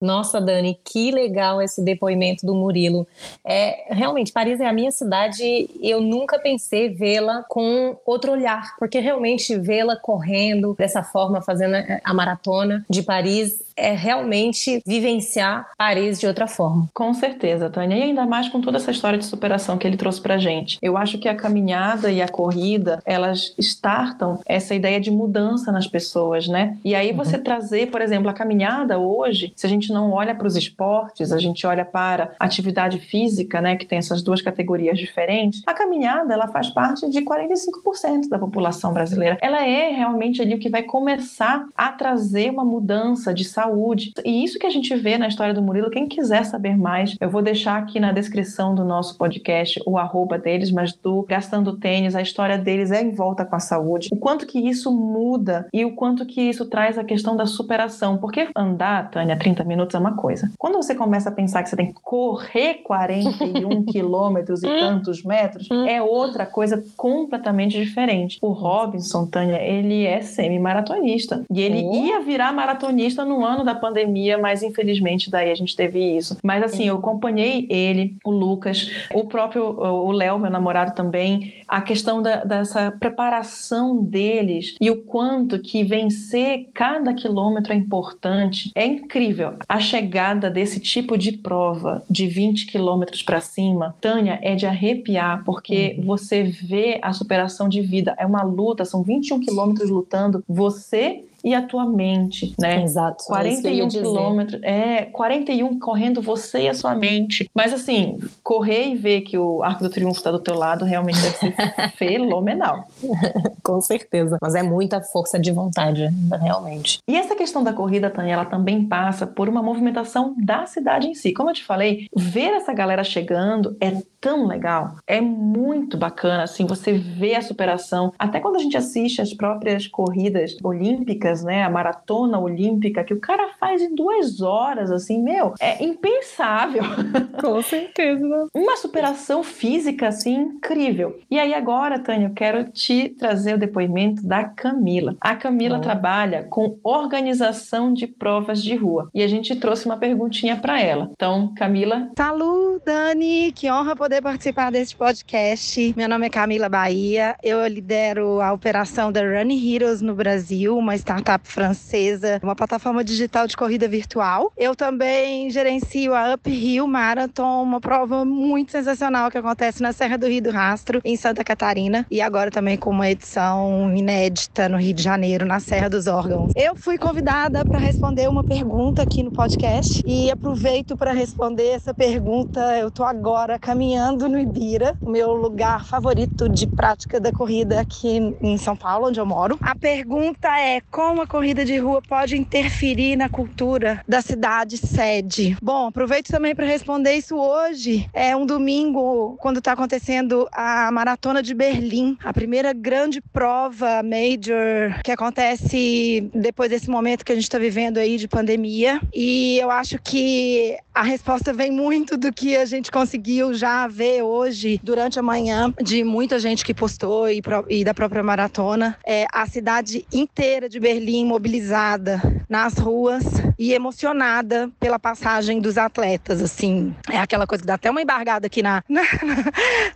B: Nossa, Dani, que legal esse depoimento do Murilo. É, realmente, Paris é a minha cidade eu nunca pensei vê-la com outro olhar, porque realmente vê-la correndo dessa forma, fazendo a maratona de Paris, é realmente vivenciar Paris de outra forma.
A: Com certeza, Tânia. E ainda mais com toda essa história de superação que ele trouxe pra gente. Eu acho que a caminhada e a corrida, elas startam essa ideia de mudança nas pessoas, né? E aí você uhum. trazer, por exemplo, a caminhada hoje, se a gente não olha para os esportes, a gente olha para a atividade física, né, que tem essas duas categorias diferentes, a caminhada, ela faz parte de 45% da população brasileira. Ela é realmente ali o que vai começar a trazer uma mudança de saúde saúde. E isso que a gente vê na história do Murilo, quem quiser saber mais, eu vou deixar aqui na descrição do nosso podcast o arroba deles, mas do Gastando Tênis, a história deles é em volta com a saúde. O quanto que isso muda e o quanto que isso traz a questão da superação. Porque andar, Tânia, 30 minutos é uma coisa. Quando você começa a pensar que você tem que correr 41 *laughs* quilômetros e tantos metros, é outra coisa completamente diferente. O Robinson, Tânia, ele é semi-maratonista. E ele oh. ia virar maratonista no ano ano da pandemia, mas infelizmente daí a gente teve isso. Mas assim, eu acompanhei ele, o Lucas, o próprio o Léo, meu namorado também, a questão da, dessa preparação deles e o quanto que vencer cada quilômetro é importante. É incrível. A chegada desse tipo de prova de 20 quilômetros para cima, Tânia, é de arrepiar, porque uhum. você vê a superação de vida. É uma luta, são 21 quilômetros lutando. Você e a tua mente, né?
B: Exato.
A: 41 é quilômetros, é 41 correndo você e a sua mente. Mas assim, correr e ver que o Arco do Triunfo está do teu lado realmente deve ser *laughs* fenomenal. *laughs*
B: Com certeza. Mas é muita força de vontade, realmente.
A: E essa questão da corrida, Tânia, ela também passa por uma movimentação da cidade em si. Como eu te falei, ver essa galera chegando é tão legal, é muito bacana, assim, você vê a superação. Até quando a gente assiste as próprias corridas olímpicas né? A maratona olímpica, que o cara faz em duas horas, assim, meu, é impensável. *laughs*
B: Com certeza.
A: Uma superação física, assim, incrível. E aí agora, Tânia, eu quero te trazer o depoimento da Camila. A Camila oh. trabalha com organização de provas de rua. E a gente trouxe uma perguntinha para ela. Então, Camila.
D: Salut, Dani! Que honra poder participar deste podcast. Meu nome é Camila Bahia. Eu lidero a operação da Run Heroes no Brasil, uma startup startup francesa, uma plataforma digital de corrida virtual. Eu também gerencio a Uphill Marathon, uma prova muito sensacional que acontece na Serra do Rio do Rastro, em Santa Catarina, e agora também com uma edição inédita no Rio de Janeiro, na Serra dos Órgãos. Eu fui convidada para responder uma pergunta aqui no podcast e aproveito para responder essa pergunta. Eu estou agora caminhando no Ibira, meu lugar favorito de prática da corrida aqui em São Paulo, onde eu moro. A pergunta é como como a corrida de rua pode interferir na cultura da cidade sede? Bom, aproveito também para responder isso hoje. É um domingo, quando está acontecendo a Maratona de Berlim, a primeira grande prova major que acontece depois desse momento que a gente está vivendo aí de pandemia. E eu acho que a resposta vem muito do que a gente conseguiu já ver hoje durante a manhã de muita gente que postou e, e da própria maratona. É, a cidade inteira de Berlim mobilizada nas ruas e emocionada pela passagem dos atletas, assim. É aquela coisa que dá até uma embargada aqui na, *laughs* na,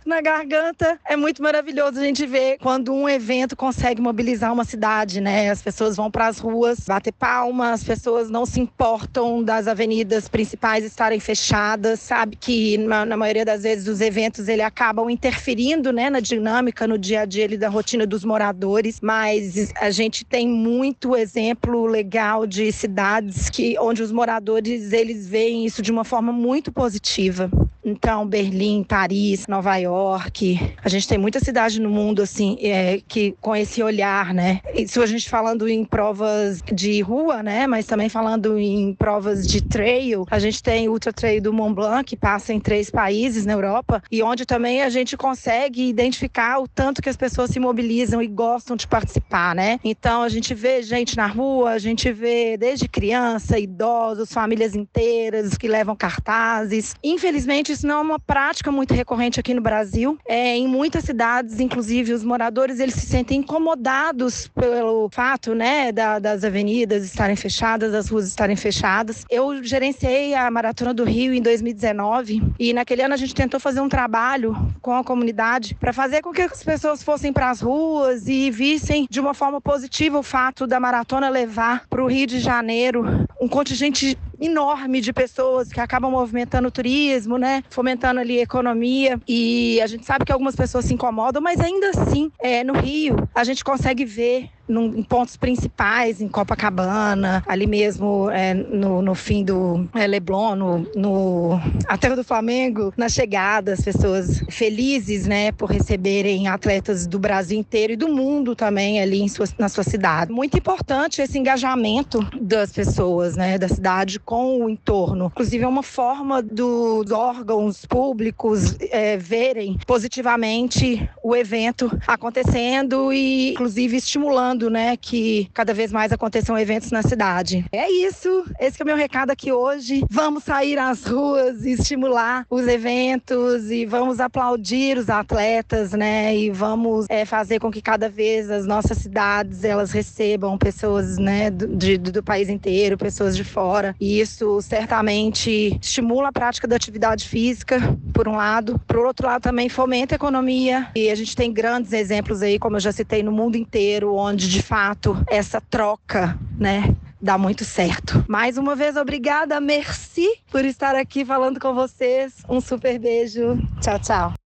D: na garganta. É muito maravilhoso a gente ver quando um evento consegue mobilizar uma cidade, né? As pessoas vão para as ruas bater palmas, as pessoas não se importam das avenidas principais estarem fechadas, sabe que na, na maioria das vezes os eventos ele acabam interferindo, né, na dinâmica, no dia a dia ali, da rotina dos moradores, mas a gente tem muito exemplo legal de cidades que onde os moradores eles veem isso de uma forma muito positiva. Então, Berlim, Paris, Nova York. A gente tem muita cidade no mundo, assim, é, que com esse olhar, né? Isso a gente falando em provas de rua, né? Mas também falando em provas de trail. A gente tem o Ultra Trail do Mont Blanc, que passa em três países na Europa, e onde também a gente consegue identificar o tanto que as pessoas se mobilizam e gostam de participar, né? Então, a gente vê gente na rua, a gente vê desde criança, idosos, famílias inteiras que levam cartazes. Infelizmente, isso não é uma prática muito recorrente aqui no Brasil. É, em muitas cidades, inclusive, os moradores eles se sentem incomodados pelo fato, né, da, das avenidas estarem fechadas, das ruas estarem fechadas. Eu gerenciei a Maratona do Rio em 2019 e naquele ano a gente tentou fazer um trabalho com a comunidade para fazer com que as pessoas fossem para as ruas e vissem de uma forma positiva o fato da maratona levar para o Rio de Janeiro um contingente enorme de pessoas que acabam movimentando o turismo, né? Fomentando ali a economia. E a gente sabe que algumas pessoas se incomodam, mas ainda assim, é, no Rio, a gente consegue ver em pontos principais, em Copacabana, ali mesmo é, no, no, fim do é, Leblon, no, no a Terra do Flamengo, na chegada, as pessoas felizes, né, por receberem atletas do Brasil inteiro e do mundo também ali em sua, na sua cidade. Muito importante esse engajamento das pessoas, né, da cidade com o entorno. Inclusive é uma forma dos órgãos públicos é, verem positivamente o evento acontecendo e, inclusive, estimulando né, que cada vez mais aconteçam eventos na cidade. É isso, esse é o meu recado aqui hoje. Vamos sair às ruas e estimular os eventos e vamos aplaudir os atletas, né, e vamos é, fazer com que cada vez as nossas cidades elas recebam pessoas, né, do, de, do país inteiro, pessoas de fora. E isso certamente estimula a prática da atividade física, por um lado, por outro lado também fomenta a economia e a gente tem grandes exemplos aí, como eu já citei, no mundo inteiro, onde de fato essa troca, né, dá muito certo. Mais uma vez, obrigada, merci por estar aqui falando com vocês. Um super beijo. Tchau, tchau.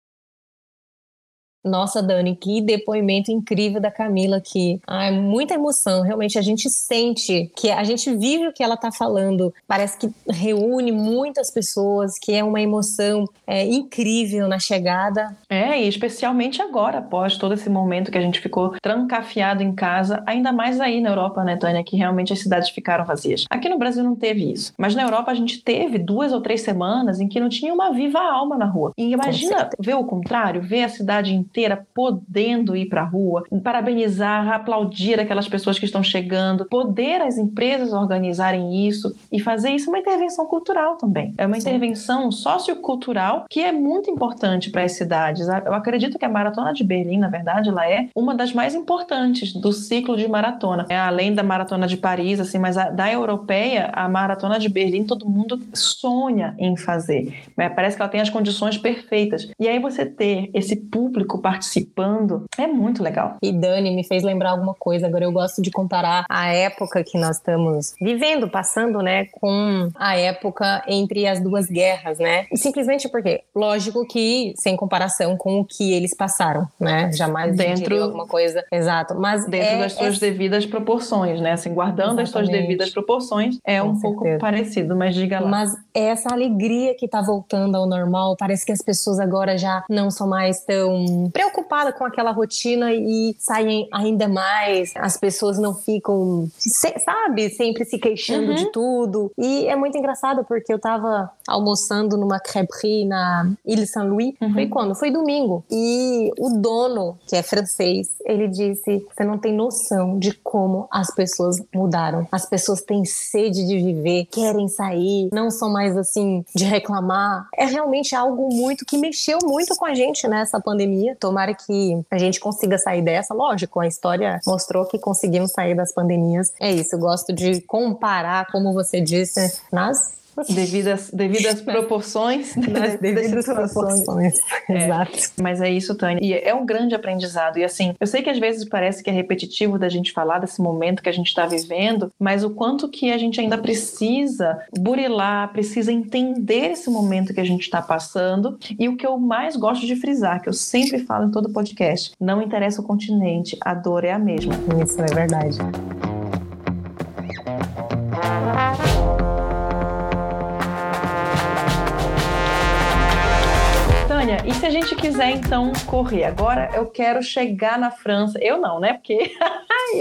B: Nossa, Dani, que depoimento incrível da Camila aqui. Ai, muita emoção. Realmente a gente sente que a gente vive o que ela está falando. Parece que reúne muitas pessoas, que é uma emoção é, incrível na chegada.
A: É, e especialmente agora, após todo esse momento que a gente ficou trancafiado em casa, ainda mais aí na Europa, né, Tânia, que realmente as cidades ficaram vazias. Aqui no Brasil não teve isso, mas na Europa a gente teve duas ou três semanas em que não tinha uma viva alma na rua. E imagina ver o contrário, ver a cidade inteira podendo ir para a rua, parabenizar, aplaudir aquelas pessoas que estão chegando, poder as empresas organizarem isso e fazer isso uma intervenção cultural também. É uma Sim. intervenção sociocultural que é muito importante para as cidades. Eu acredito que a Maratona de Berlim, na verdade, ela é uma das mais importantes do ciclo de maratona. É além da Maratona de Paris, assim, mas a, da europeia, a Maratona de Berlim, todo mundo sonha em fazer. Parece que ela tem as condições perfeitas. E aí você ter esse público participando, é muito legal.
B: E Dani me fez lembrar alguma coisa. Agora eu gosto de comparar a época que nós estamos vivendo, passando, né, com a época entre as duas guerras, né? Simplesmente porque, lógico que sem comparação com o que eles passaram, né? Jamais dentro alguma coisa, exato. Mas
A: dentro é, das suas é... devidas proporções, né? Assim, guardando Exatamente. as suas devidas proporções, é com um certeza. pouco parecido, mas diga lá.
B: Mas essa alegria que tá voltando ao normal, parece que as pessoas agora já não são mais tão preocupada com aquela rotina e saem ainda mais. As pessoas não ficam, sabe, sempre se queixando uhum. de tudo. E é muito engraçado porque eu tava almoçando numa crêperie na Ile Saint-Louis. Uhum. Foi quando? Foi domingo. E o dono, que é francês, ele disse: Você não tem noção de como as pessoas mudaram. As pessoas têm sede de viver, querem sair, não são mais assim de reclamar. É realmente algo muito que mexeu muito com a gente nessa pandemia. Tomara que a gente consiga sair dessa. Lógico, a história mostrou que conseguimos sair das pandemias. É isso, eu gosto de comparar, como você disse, nas *laughs*
A: Devidas, devidas proporções.
B: Nas devidas proporções.
A: É, Exato. Mas é isso, Tânia. E é um grande aprendizado. E assim, eu sei que às vezes parece que é repetitivo da gente falar desse momento que a gente está vivendo, mas o quanto que a gente ainda precisa burilar, precisa entender esse momento que a gente está passando. E o que eu mais gosto de frisar, que eu sempre falo em todo podcast, não interessa o continente, a dor é a mesma.
B: Isso é verdade.
A: E se a gente quiser então correr? Agora eu quero chegar na França. Eu não, né? Porque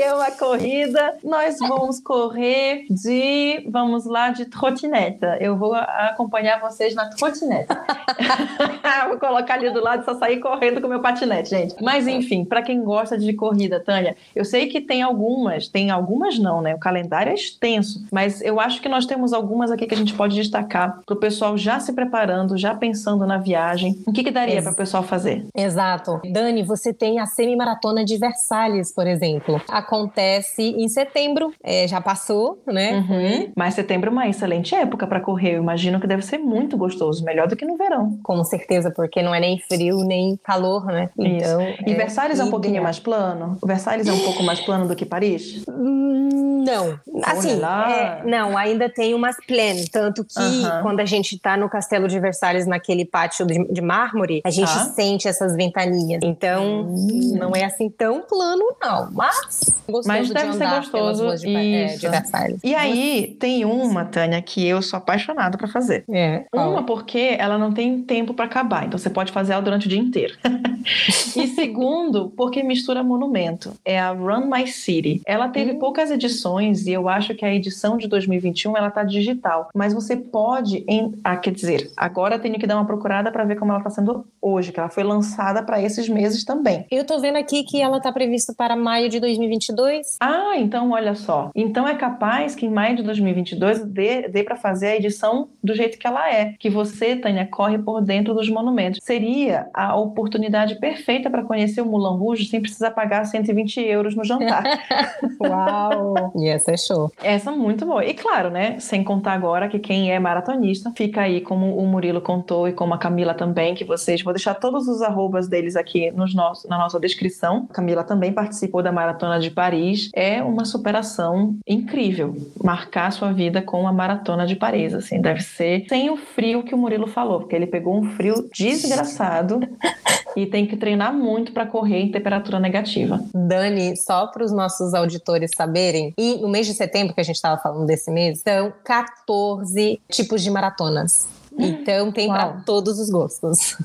A: é uma corrida. Nós vamos correr de, vamos lá, de trotineta. Eu vou acompanhar vocês na trotineta. *laughs* vou colocar ali do lado e só sair correndo com meu patinete, gente. Mas enfim, para quem gosta de corrida, Tânia, eu sei que tem algumas, tem algumas não, né? O calendário é extenso, mas eu acho que nós temos algumas aqui que a gente pode destacar para o pessoal já se preparando, já pensando na viagem. O que, que daria para o pessoal fazer?
B: Exato. Dani, você tem a semi-maratona de Versalhes, por exemplo. Acontece em setembro, é, já passou, né?
A: Uhum. Mas setembro é uma excelente época para correr. Eu imagino que deve ser muito gostoso, melhor do que no verão.
B: Com certeza, porque não é nem frio nem calor, né?
A: Então, Isso. e é Versalhes é um pouquinho mais plano? O Versalhes é um pouco mais plano do que Paris?
B: Hum, não. Assim, é, não, ainda tem umas plenas. Tanto que uhum. quando a gente tá no Castelo de Versalhes, naquele pátio de, de mármore, a gente ah. sente essas ventanias. Então, hum. não é assim tão plano, não. Mas,
A: mas deve ser gostoso. De, é, de Versalhes. E aí, tem uma, Tânia, que eu sou apaixonada para fazer. É. Uma porque ela não tem tempo para acabar. Então, você pode fazer ela durante o dia inteiro. *laughs* e segundo, porque mistura monumento. É a Run My City. Ela teve hum. poucas edições e eu acho que a edição de 2021 ela tá digital. Mas você pode, em, ah, quer dizer, agora tenho que dar uma procurada para ver como ela está sendo hoje, que ela foi lançada para esses meses também.
B: Eu tô vendo aqui que ela tá prevista para maio de 2022.
A: Ah, então olha só. Então é capaz que em maio de 2022 dê, dê para fazer a edição do jeito que ela é, que você, Tânia, corre por dentro dos monumentos. Seria a oportunidade perfeita para conhecer o Moulin Rouge sem precisar pagar 120 euros no jantar. *laughs*
B: Uau! e essa é show.
A: Essa é muito boa. E claro, né? Sem contar agora que quem é maratonista fica aí, como o Murilo contou e como a Camila também, que vocês. Vou deixar todos os arrobas deles aqui nos nossos, na nossa descrição. A Camila também participou da Maratona de Paris. É uma superação incrível marcar sua vida com a Maratona de Paris. Assim, deve ser sem o frio que o Murilo falou, porque ele pegou um frio desgraçado *laughs* e tem que treinar muito para correr em temperatura negativa.
B: Dani, só para os nossos auditores saberem, e no mês de setembro que a gente estava falando desse mês, são 14 tipos de maratonas. Então tem para todos os gostos.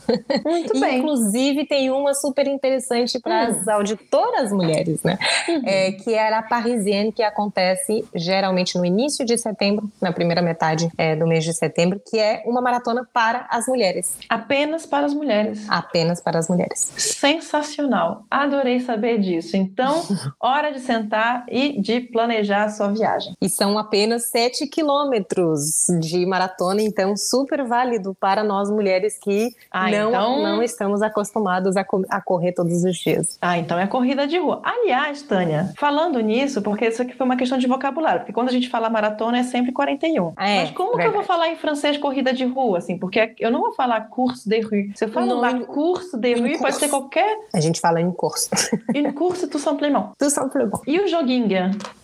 B: Muito *laughs* bem. Inclusive tem uma super interessante para as hum. auditoras mulheres, né? Uhum. É, que era a Parisienne, que acontece geralmente no início de setembro, na primeira metade é, do mês de setembro, que é uma maratona para as mulheres.
A: Apenas para as mulheres.
B: Apenas para as mulheres.
A: Sensacional. Adorei saber disso. Então, *laughs* hora de sentar e de planejar a sua viagem.
B: E são apenas 7 quilômetros de maratona, então super super válido para nós mulheres que ah, não, então... não estamos acostumadas a, a, correr todos os dias.
A: Ah, então é corrida de rua. Aliás, Tânia, falando nisso, porque isso aqui foi uma questão de vocabulário, porque quando a gente fala maratona é sempre 41. É, Mas como verdade. que eu vou falar em francês corrida de rua, assim? Porque eu não vou falar course de rue. Se eu falo não, em, course de rue, pode ser qualquer...
B: A gente fala em course.
A: Une course, tout simplement. *laughs*
B: Tout simplement.
A: E o joguinho?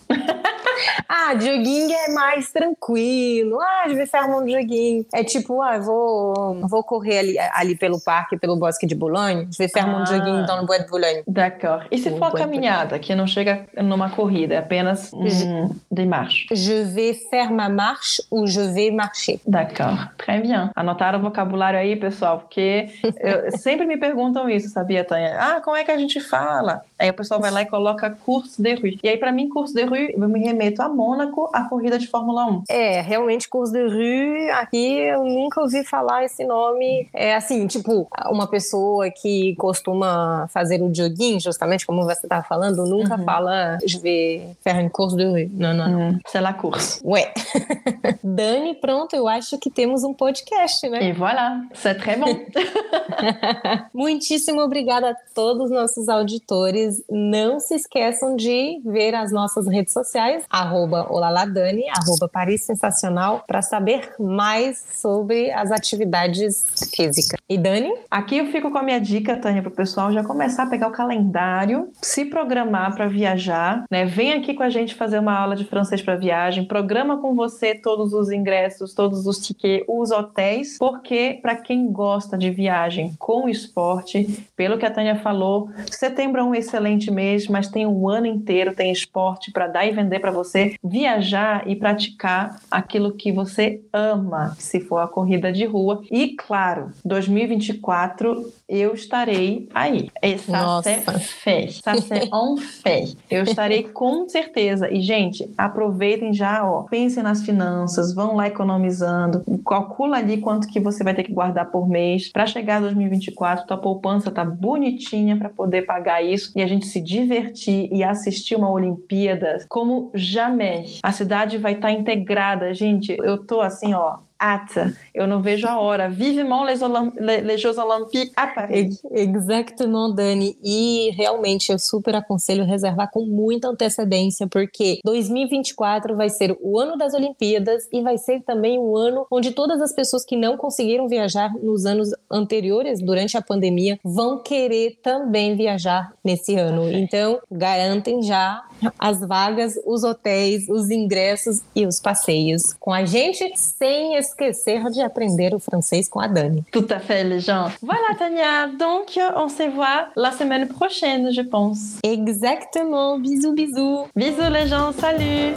A: *laughs*
B: ah, joguinho é mais tranquilo. Ah, de faire um joguinho. É tipo, ah, vou, vou correr ali, ali pelo parque, pelo bosque de Boulogne. Vais faire ah. mon joguinho dans le bois de Boulogne.
A: D'accord. E se for caminhada, que não chega numa corrida, é apenas um, de marche?
B: Je vais faire ma marche ou je vais marcher.
A: D'accord. Très bien. Anotaram o vocabulário aí, pessoal, porque eu, *laughs* sempre me perguntam isso, sabia, Tânia? Ah, como é que a gente fala? Aí o pessoal vai lá e coloca curso de rue. E aí, para mim, curso de rue, eu me remeto a Mônaco, a corrida de Fórmula 1.
B: É, realmente, curso de rue, aqui eu nunca ouvi falar esse nome. É assim, tipo, uma pessoa que costuma fazer o joguinho, justamente como você estava falando, nunca uhum. fala, je vais faire un curso de rue. Não, não, não. Hum,
A: sei lá, curso.
B: Ué. *laughs* Dani, pronto, eu acho que temos um podcast, né?
A: E voilà, c'est très bon. *laughs*
B: Muitíssimo obrigada a todos os nossos auditores não se esqueçam de ver as nossas redes sociais, arroba Olaladani, arroba Paris Sensacional, para saber mais sobre as atividades físicas. E Dani?
A: Aqui eu fico com a minha dica, Tânia, para o pessoal já começar a pegar o calendário, se programar para viajar, né? Vem aqui com a gente fazer uma aula de francês para viagem, programa com você todos os ingressos, todos os tickets, os hotéis, porque para quem gosta de viagem com esporte, pelo que a Tânia falou, setembro é um excelente excelente mês, mas tem um ano inteiro, tem esporte para dar e vender para você viajar e praticar aquilo que você ama, se for a corrida de rua. E claro, 2024 eu estarei aí. Essa é fé. Essa on fé. Eu estarei *laughs* com certeza. E gente, aproveitem já, ó, pensem nas finanças, vão lá economizando, calcula ali quanto que você vai ter que guardar por mês para chegar a 2024, tua poupança tá bonitinha para poder pagar isso e a gente se divertir e assistir uma Olimpíada como jamais. A cidade vai estar tá integrada, gente. Eu tô assim, ó, hâte. Eu não vejo a hora. Vivement les, les Jeux Olympiques à Paris.
B: Exactement, Dani. E realmente eu super aconselho reservar com muita antecedência, porque 2024 vai ser o ano das Olimpíadas e vai ser também o ano onde todas as pessoas que não conseguiram viajar nos anos anteriores, durante a pandemia, vão querer também viajar nesse ano. Então, garantem já as vagas, os hotéis, os ingressos e os passeios com a gente, sem esquecer de aprender o français com a Dani.
A: Tout à fait, les gens. Voilà, Tania. Donc, on se voit la semaine prochaine, je pense.
B: Exactement. Bisous, bisous.
A: Bisous, les gens. Salut.